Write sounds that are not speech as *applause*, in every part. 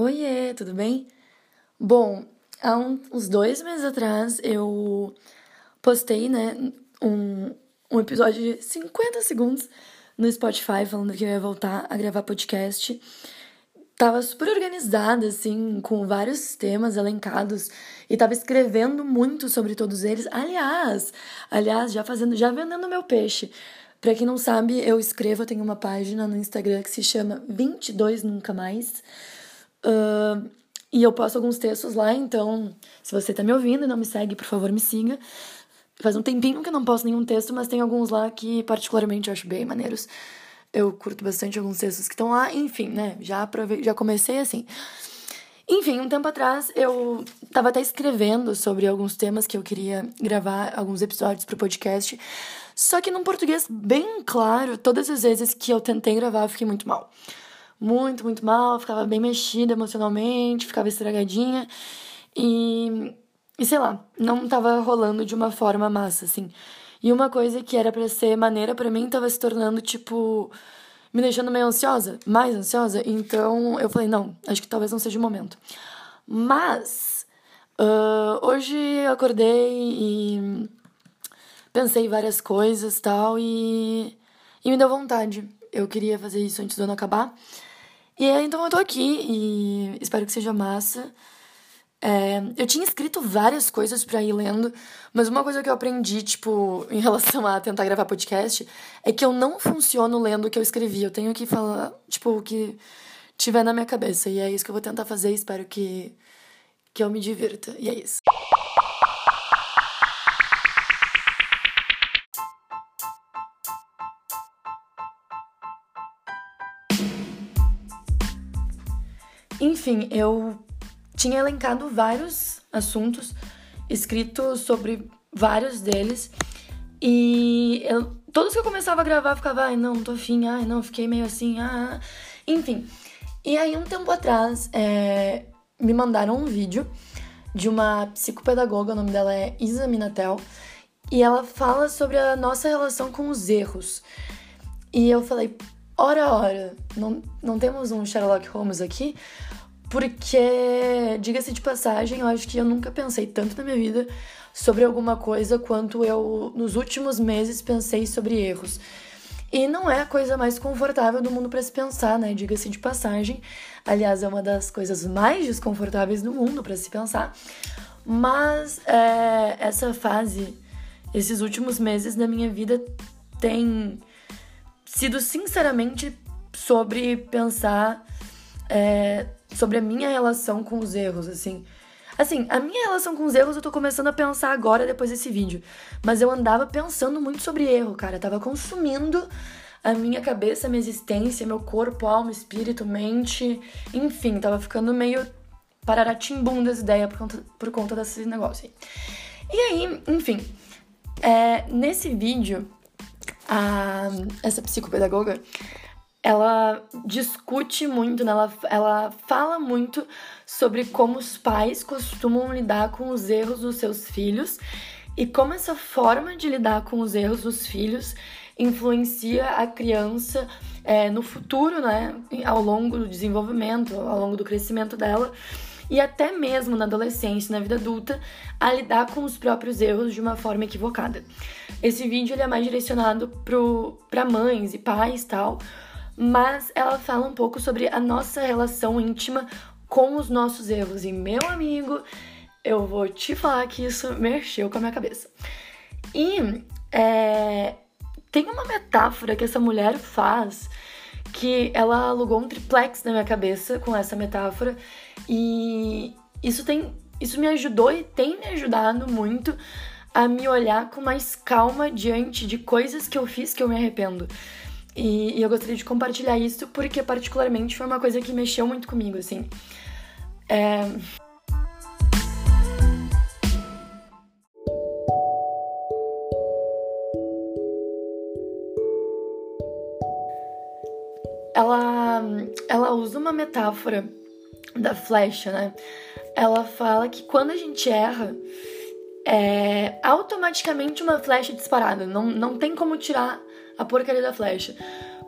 Oiê, tudo bem? Bom, há um, uns dois meses atrás eu postei, né, um, um episódio de 50 segundos no Spotify falando que eu ia voltar a gravar podcast. Tava super organizada, assim, com vários temas elencados e tava escrevendo muito sobre todos eles. Aliás, aliás, já fazendo, já vendendo meu peixe. Pra quem não sabe, eu escrevo, eu tenho uma página no Instagram que se chama 22 Nunca Mais. Uh, e eu posto alguns textos lá, então, se você tá me ouvindo e não me segue, por favor, me siga. Faz um tempinho que eu não posto nenhum texto, mas tem alguns lá que, particularmente, eu acho bem maneiros. Eu curto bastante alguns textos que estão lá, enfim, né? Já, aprove... já comecei assim. Enfim, um tempo atrás eu tava até escrevendo sobre alguns temas que eu queria gravar, alguns episódios pro podcast. Só que num português bem claro, todas as vezes que eu tentei gravar, eu fiquei muito mal. Muito, muito mal, ficava bem mexida emocionalmente, ficava estragadinha. E, e sei lá, não tava rolando de uma forma massa, assim. E uma coisa que era para ser maneira para mim tava se tornando, tipo, me deixando meio ansiosa, mais ansiosa. Então eu falei, não, acho que talvez não seja o momento. Mas, uh, hoje eu acordei e pensei várias coisas tal e, e me deu vontade. Eu queria fazer isso antes do ano acabar. E então eu tô aqui e espero que seja massa. É, eu tinha escrito várias coisas para ir lendo, mas uma coisa que eu aprendi, tipo, *laughs* em relação a tentar gravar podcast, é que eu não funciono lendo o que eu escrevi. Eu tenho que falar, tipo, o que tiver na minha cabeça. E é isso que eu vou tentar fazer. Espero que, que eu me divirta. E é isso. Enfim, eu tinha elencado vários assuntos, escrito sobre vários deles, e eu, todos que eu começava a gravar, ficava, ai, não, tô afim, ai, não, fiquei meio assim, ah, enfim. E aí, um tempo atrás, é, me mandaram um vídeo de uma psicopedagoga, o nome dela é Isa Minatel, e ela fala sobre a nossa relação com os erros. E eu falei, ora, ora, não, não temos um Sherlock Holmes aqui? Porque, diga-se de passagem, eu acho que eu nunca pensei tanto na minha vida sobre alguma coisa quanto eu, nos últimos meses, pensei sobre erros. E não é a coisa mais confortável do mundo para se pensar, né? Diga-se de passagem. Aliás, é uma das coisas mais desconfortáveis do mundo para se pensar. Mas é, essa fase, esses últimos meses da minha vida, tem sido sinceramente sobre pensar é, sobre a minha relação com os erros, assim. Assim, a minha relação com os erros eu tô começando a pensar agora depois desse vídeo. Mas eu andava pensando muito sobre erro, cara. Eu tava consumindo a minha cabeça, a minha existência, meu corpo, alma, espírito, mente. Enfim, tava ficando meio pararatim-bum das ideias por conta, por conta desse negócio aí. E aí, enfim, é, nesse vídeo, a, essa psicopedagoga, ela discute muito, né? ela, ela fala muito sobre como os pais costumam lidar com os erros dos seus filhos e como essa forma de lidar com os erros dos filhos influencia a criança é, no futuro, né? Ao longo do desenvolvimento, ao longo do crescimento dela e até mesmo na adolescência, na vida adulta, a lidar com os próprios erros de uma forma equivocada. Esse vídeo ele é mais direcionado para mães e pais tal, mas ela fala um pouco sobre a nossa relação íntima com os nossos erros. E, meu amigo, eu vou te falar que isso mexeu com a minha cabeça. E é, tem uma metáfora que essa mulher faz que ela alugou um triplex na minha cabeça com essa metáfora e isso tem isso me ajudou e tem me ajudado muito a me olhar com mais calma diante de coisas que eu fiz que eu me arrependo. E, e, eu gostaria de compartilhar isso porque, particularmente, foi uma coisa que mexeu muito comigo, assim. É... Ela, ela usa uma metáfora da flecha, né? Ela fala que quando a gente erra, é automaticamente uma flecha disparada. Não, não tem como tirar a porcaria da flecha.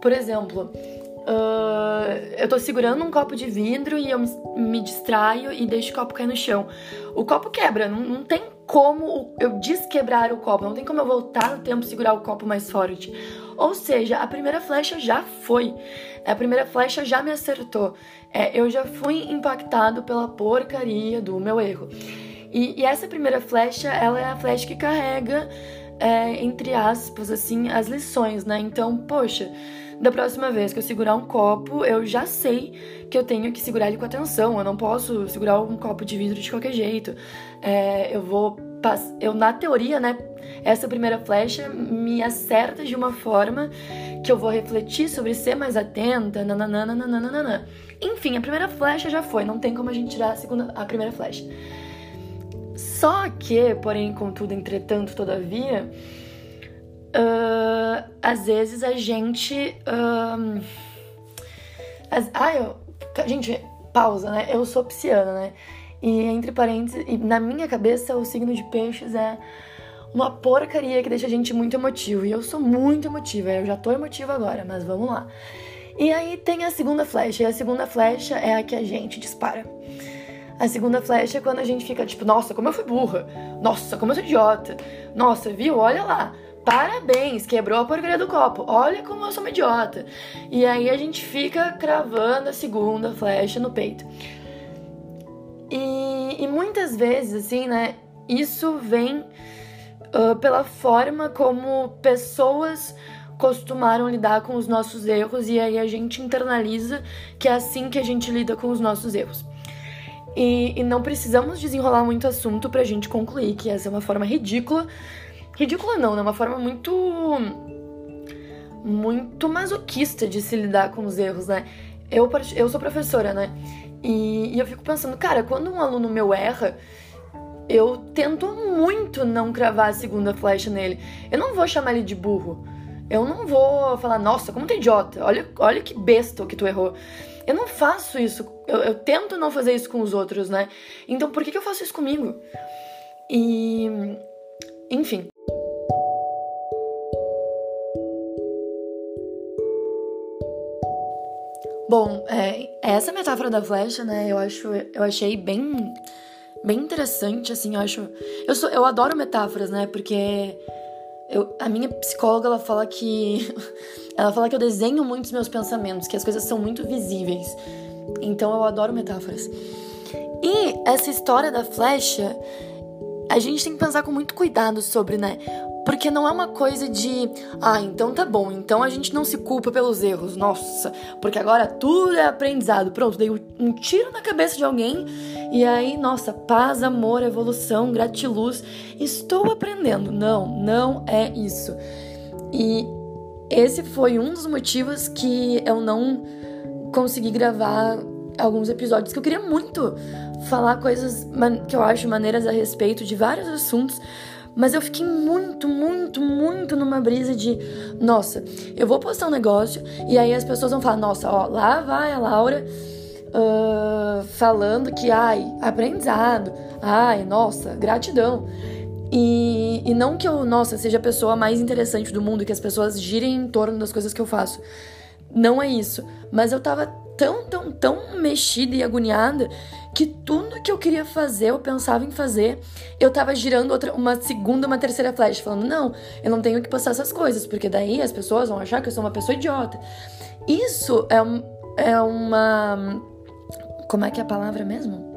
Por exemplo, Uh, eu tô segurando um copo de vidro e eu me, distraio e deixo o copo cair no chão. O copo quebra, não, não tem como eu desquebrar o copo, não tem como eu voltar no tempo segurar o copo mais forte. Ou seja, a primeira flecha já foi. A primeira flecha já me acertou. É, eu já fui impactado pela porcaria do meu erro. E, e essa primeira flecha, ela é a flecha que carrega, é, entre aspas, assim, as lições, né? Então, poxa, da próxima vez que eu segurar um copo, eu já sei que eu tenho que segurar ele com atenção. Eu não posso segurar um copo de vidro de qualquer jeito. É, eu vou. Eu, na teoria, né? Essa primeira flecha me acerta de uma forma que eu vou refletir sobre ser mais atenta, nananana, nananana. Enfim, a primeira flecha já foi, não tem como a gente tirar a, segunda, a primeira flecha. Só que, porém, contudo, entretanto, todavia, uh, às vezes a gente. Uh, as, ah, eu. Gente, pausa, né? Eu sou pisciana, né? E entre parênteses, e na minha cabeça, o signo de peixes é uma porcaria que deixa a gente muito emotivo. E eu sou muito emotiva, eu já tô emotiva agora, mas vamos lá. E aí tem a segunda flecha, e a segunda flecha é a que a gente dispara. A segunda flecha é quando a gente fica tipo, nossa, como eu fui burra. Nossa, como eu sou idiota. Nossa, viu? Olha lá. Parabéns, quebrou a porcaria do copo. Olha como eu sou uma idiota. E aí a gente fica cravando a segunda flecha no peito. E, e muitas vezes, assim, né? Isso vem uh, pela forma como pessoas costumaram lidar com os nossos erros e aí a gente internaliza que é assim que a gente lida com os nossos erros. E, e não precisamos desenrolar muito assunto pra gente concluir que essa é uma forma ridícula. Ridícula não, né? Uma forma muito. muito masoquista de se lidar com os erros, né? Eu, eu sou professora, né? E, e eu fico pensando, cara, quando um aluno meu erra, eu tento muito não cravar a segunda flecha nele. Eu não vou chamar ele de burro. Eu não vou falar, nossa, como tu é idiota, olha, olha que besta que tu errou. Eu não faço isso, eu, eu, tento não fazer isso com os outros, né? Então por que, que eu faço isso comigo? E. Enfim. Bom, é, essa metáfora da flecha, né? Eu acho, eu achei bem, bem interessante, assim. Eu acho, eu sou, eu adoro metáforas, né? Porque eu, a minha psicóloga ela fala que *laughs* ela fala que eu desenho muito os meus pensamentos, que as coisas são muito visíveis. Então eu adoro metáforas. E essa história da flecha, a gente tem que pensar com muito cuidado sobre, né? Porque não é uma coisa de, ah, então tá bom, então a gente não se culpa pelos erros, nossa, porque agora tudo é aprendizado. Pronto, dei um tiro na cabeça de alguém e aí, nossa, paz, amor, evolução, gratiluz, estou aprendendo. Não, não é isso. E esse foi um dos motivos que eu não consegui gravar alguns episódios que eu queria muito falar coisas que eu acho maneiras a respeito de vários assuntos, mas eu fiquei muito, muito, muito numa brisa de, nossa, eu vou postar um negócio e aí as pessoas vão falar, nossa, ó, lá vai a Laura uh, falando que, ai, aprendizado, ai, nossa, gratidão. E, e não que eu, nossa, seja a pessoa mais interessante do mundo, que as pessoas girem em torno das coisas que eu faço. Não é isso. Mas eu tava tão, tão, tão mexida e agoniada que tudo que eu queria fazer, eu pensava em fazer, eu tava girando outra, uma segunda, uma terceira flash, falando, não, eu não tenho que postar essas coisas, porque daí as pessoas vão achar que eu sou uma pessoa idiota. Isso é, um, é uma. Como é que é a palavra mesmo?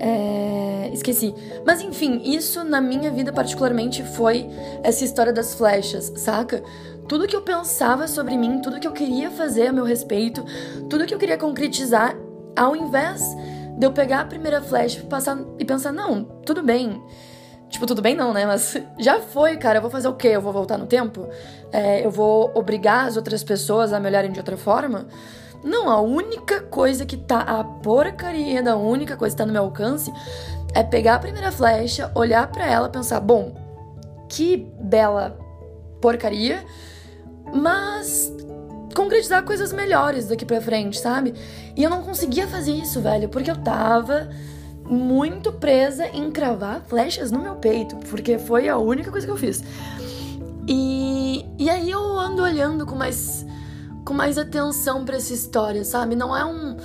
É... Esqueci. Mas enfim, isso na minha vida particularmente foi essa história das flechas, saca? Tudo que eu pensava sobre mim, tudo que eu queria fazer a meu respeito, tudo que eu queria concretizar, ao invés de eu pegar a primeira flecha passar, e pensar, não, tudo bem. Tipo, tudo bem não, né? Mas *laughs* já foi, cara. Eu vou fazer o quê? Eu vou voltar no tempo? É, eu vou obrigar as outras pessoas a me olharem de outra forma? Não, a única coisa que tá, a porcaria da única coisa que tá no meu alcance é pegar a primeira flecha, olhar para ela, pensar, bom, que bela porcaria, mas concretizar coisas melhores daqui pra frente, sabe? E eu não conseguia fazer isso, velho, porque eu tava muito presa em cravar flechas no meu peito, porque foi a única coisa que eu fiz. E, e aí eu ando olhando com mais com mais atenção para essa história, sabe? Não é um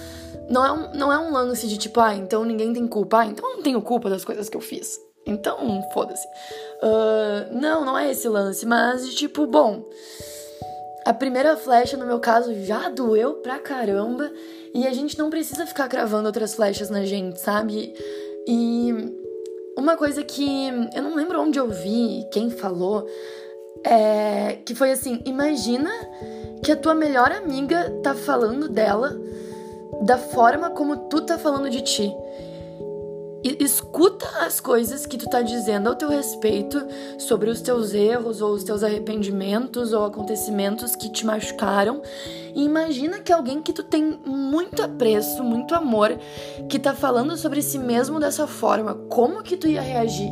não é um, não é um lance de tipo, ah, então ninguém tem culpa, ah, então eu não tenho culpa das coisas que eu fiz. Então, foda-se. Uh, não, não é esse lance, mas de tipo, bom. A primeira flecha, no meu caso, já doeu pra caramba. E a gente não precisa ficar cravando outras flechas na gente, sabe? E uma coisa que eu não lembro onde eu vi, quem falou, é que foi assim: imagina que a tua melhor amiga tá falando dela da forma como tu tá falando de ti. E escuta as coisas que tu tá dizendo ao teu respeito sobre os teus erros ou os teus arrependimentos ou acontecimentos que te machucaram. E imagina que alguém que tu tem muito apreço, muito amor, que tá falando sobre si mesmo dessa forma, como que tu ia reagir?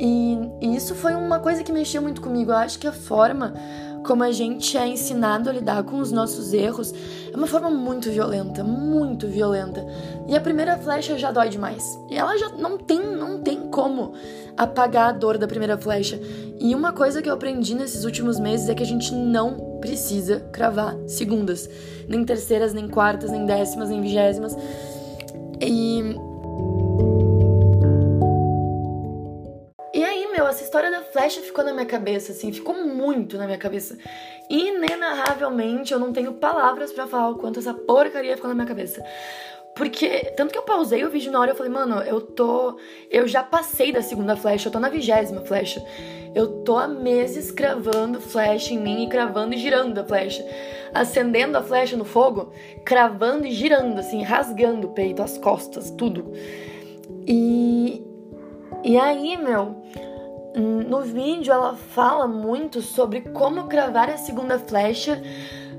E, e isso foi uma coisa que mexeu muito comigo. Eu acho que a forma como a gente é ensinado a lidar com os nossos erros, é uma forma muito violenta, muito violenta. E a primeira flecha já dói demais. E ela já não tem, não tem como apagar a dor da primeira flecha. E uma coisa que eu aprendi nesses últimos meses é que a gente não precisa cravar segundas, nem terceiras, nem quartas, nem décimas, nem vigésimas. E flecha ficou na minha cabeça, assim, ficou muito na minha cabeça. Inenarravelmente, eu não tenho palavras para falar o quanto essa porcaria ficou na minha cabeça. Porque, tanto que eu pausei o vídeo na hora, eu falei, mano, eu tô. Eu já passei da segunda flecha, eu tô na vigésima flecha. Eu tô há meses cravando flecha em mim e cravando e girando a flecha. Acendendo a flecha no fogo, cravando e girando, assim, rasgando o peito, as costas, tudo. E. E aí, meu, no vídeo ela fala muito sobre como cravar a segunda flecha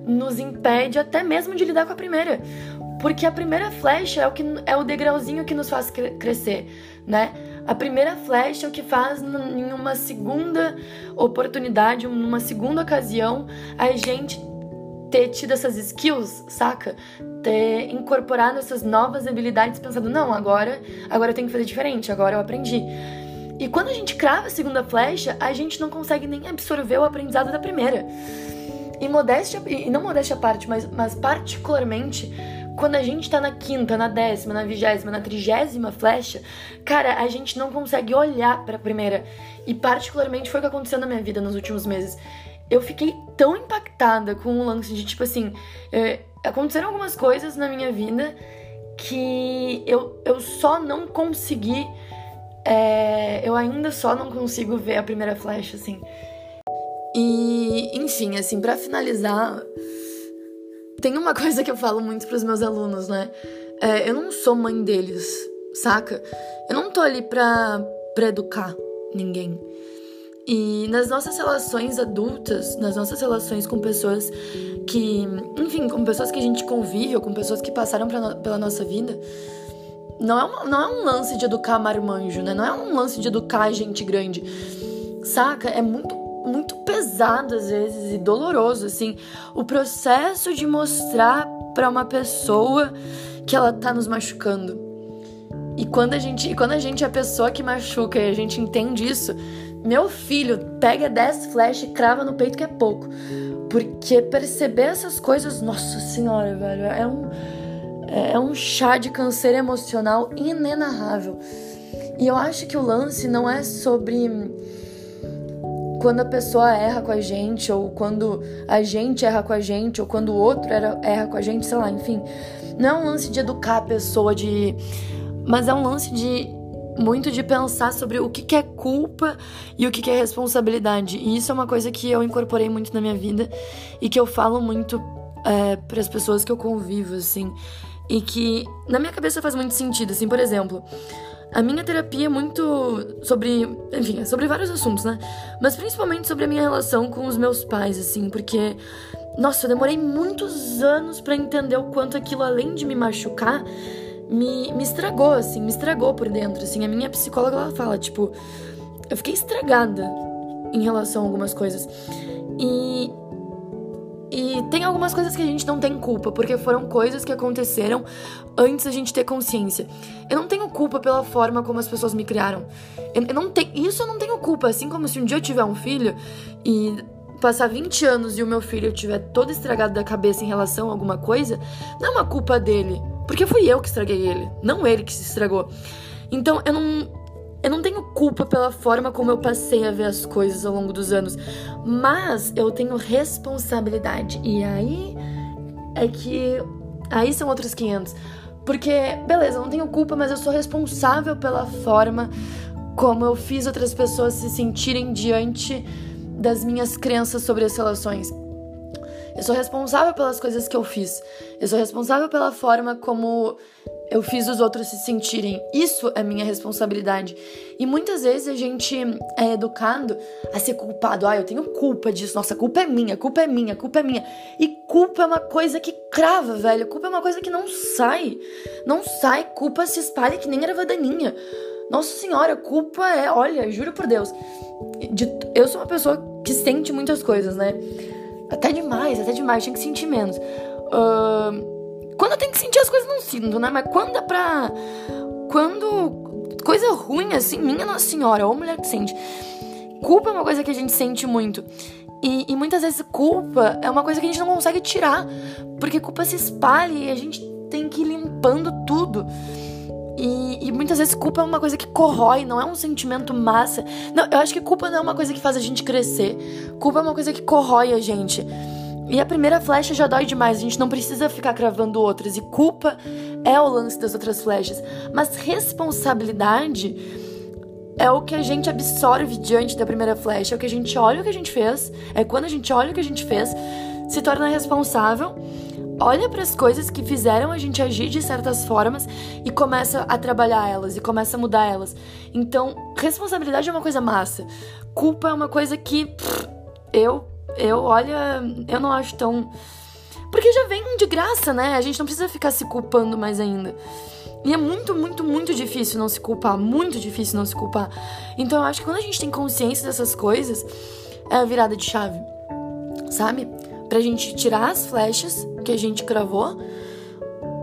nos impede até mesmo de lidar com a primeira. Porque a primeira flecha é o, que, é o degrauzinho que nos faz crescer, né? A primeira flecha é o que faz em uma segunda oportunidade, numa segunda ocasião, a gente ter tido essas skills, saca? Ter incorporado essas novas habilidades pensando, não, agora, agora eu tenho que fazer diferente, agora eu aprendi. E quando a gente crava a segunda flecha, a gente não consegue nem absorver o aprendizado da primeira. E modéstia, e não modéstia à parte, mas, mas particularmente quando a gente tá na quinta, na décima, na vigésima, na trigésima flecha, cara, a gente não consegue olhar para a primeira. E particularmente foi o que aconteceu na minha vida nos últimos meses. Eu fiquei tão impactada com o lance de tipo assim, é, aconteceram algumas coisas na minha vida que eu, eu só não consegui é, eu ainda só não consigo ver a primeira flecha, assim. E, enfim, assim, para finalizar, tem uma *laughs* coisa que eu falo muito pros meus alunos, né? É, eu não sou mãe deles, saca? Eu não tô ali pra, pra educar ninguém. E nas nossas relações adultas, nas nossas relações com pessoas que, enfim, com pessoas que a gente convive ou com pessoas que passaram pela nossa vida, não é, uma, não é um lance de educar marmanjo, né? Não é um lance de educar gente grande. Saca? É muito, muito pesado às vezes e doloroso, assim, o processo de mostrar para uma pessoa que ela tá nos machucando. E quando a gente, quando a gente é a pessoa que machuca e a gente entende isso, meu filho pega 10 flash e crava no peito que é pouco. Porque perceber essas coisas, nossa senhora, velho, é um é, é um chá de câncer emocional inenarrável. E eu acho que o lance não é sobre quando a pessoa erra com a gente, ou quando a gente erra com a gente, ou quando o outro erra com a gente, sei lá, enfim. Não é um lance de educar a pessoa, de. Mas é um lance de muito de pensar sobre o que, é culpa e o que, é responsabilidade. E isso é uma coisa que eu incorporei muito na minha vida e que eu falo muito é, para as pessoas que eu convivo, assim e que na minha cabeça faz muito sentido, assim, por exemplo, a minha terapia é muito sobre, enfim, é sobre vários assuntos, né? Mas principalmente sobre a minha relação com os meus pais, assim, porque nossa, eu demorei muitos anos para entender o quanto aquilo além de me machucar, me, me estragou, assim, me estragou por dentro, assim. A minha psicóloga ela fala, tipo, eu fiquei estragada em relação a algumas coisas. E e tem algumas coisas que a gente não tem culpa, porque foram coisas que aconteceram antes da gente ter consciência. Eu não tenho culpa pela forma como as pessoas me criaram. Eu, eu não tenho, isso eu não tenho culpa. Assim como se um dia eu tiver um filho e passar 20 anos e o meu filho estiver todo estragado da cabeça em relação a alguma coisa, não é uma culpa dele. Porque fui eu que estraguei ele, não ele que se estragou. Então eu não. Eu não tenho culpa pela forma como eu passei a ver as coisas ao longo dos anos, mas eu tenho responsabilidade. E aí é que. Aí são outros 500. Porque, beleza, eu não tenho culpa, mas eu sou responsável pela forma como eu fiz outras pessoas se sentirem diante das minhas crenças sobre as relações. Eu sou responsável pelas coisas que eu fiz. Eu sou responsável pela forma como eu fiz os outros se sentirem. Isso é minha responsabilidade. E muitas vezes a gente é educado a ser culpado. Ah, eu tenho culpa disso. Nossa, culpa é minha, culpa é minha, culpa é minha. E culpa é uma coisa que crava, velho. Culpa é uma coisa que não sai. Não sai. Culpa se espalha que nem erva daninha. Nossa senhora, culpa é, olha, juro por Deus. De, eu sou uma pessoa que sente muitas coisas, né? Até demais, até demais, tinha que sentir menos. Uh, quando tenho que sentir as coisas, não sinto, né? Mas quando é pra. Quando. Coisa ruim, assim, minha Nossa Senhora, ou mulher que sente. Culpa é uma coisa que a gente sente muito. E, e, muitas vezes culpa é uma coisa que a gente não consegue tirar. Porque culpa se espalha e a gente tem que ir limpando tudo. E, e, muitas vezes culpa é uma coisa que corrói, não é um sentimento massa. Não, eu acho que culpa não é uma coisa que faz a gente crescer. Culpa é uma coisa que corrói a gente. E a primeira flecha já dói demais, a gente não precisa ficar cravando outras. E culpa é o lance das outras flechas. Mas responsabilidade é o que a gente absorve diante da primeira flecha. É o que a gente olha o que a gente fez. É quando a gente olha o que a gente fez, se torna responsável olha para as coisas que fizeram a gente agir de certas formas e começa a trabalhar elas e começa a mudar elas. Então, responsabilidade é uma coisa massa. Culpa é uma coisa que pff, eu eu olha, eu não acho tão porque já vem de graça, né? A gente não precisa ficar se culpando mais ainda. E é muito, muito, muito difícil não se culpar, muito difícil não se culpar. Então eu acho que quando a gente tem consciência dessas coisas, é a virada de chave. Sabe? Pra gente tirar as flechas que a gente cravou,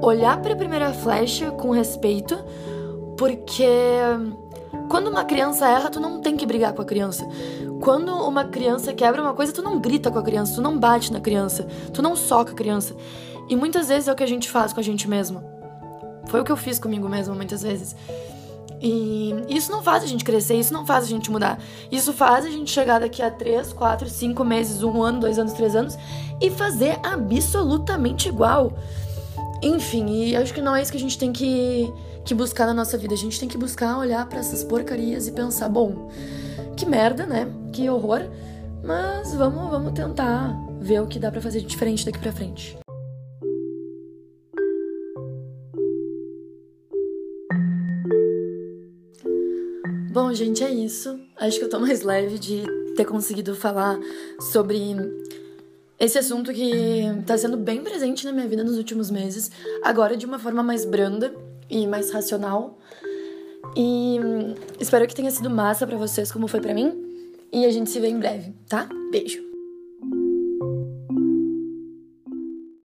olhar para a primeira flecha com respeito, porque quando uma criança erra, tu não tem que brigar com a criança. Quando uma criança quebra uma coisa, tu não grita com a criança, tu não bate na criança, tu não soca a criança. E muitas vezes é o que a gente faz com a gente mesmo. Foi o que eu fiz comigo mesmo muitas vezes. E isso não faz a gente crescer, isso não faz a gente mudar. Isso faz a gente chegar daqui a 3, 4, 5 meses, um ano, dois anos, três anos e fazer absolutamente igual. Enfim, e acho que não é isso que a gente tem que, que buscar na nossa vida. A gente tem que buscar olhar para essas porcarias e pensar: bom, que merda, né? Que horror. Mas vamos, vamos tentar ver o que dá para fazer de diferente daqui para frente. Bom, gente, é isso. Acho que eu tô mais leve de ter conseguido falar sobre esse assunto que tá sendo bem presente na minha vida nos últimos meses, agora de uma forma mais branda e mais racional. E espero que tenha sido massa para vocês como foi para mim. E a gente se vê em breve, tá? Beijo.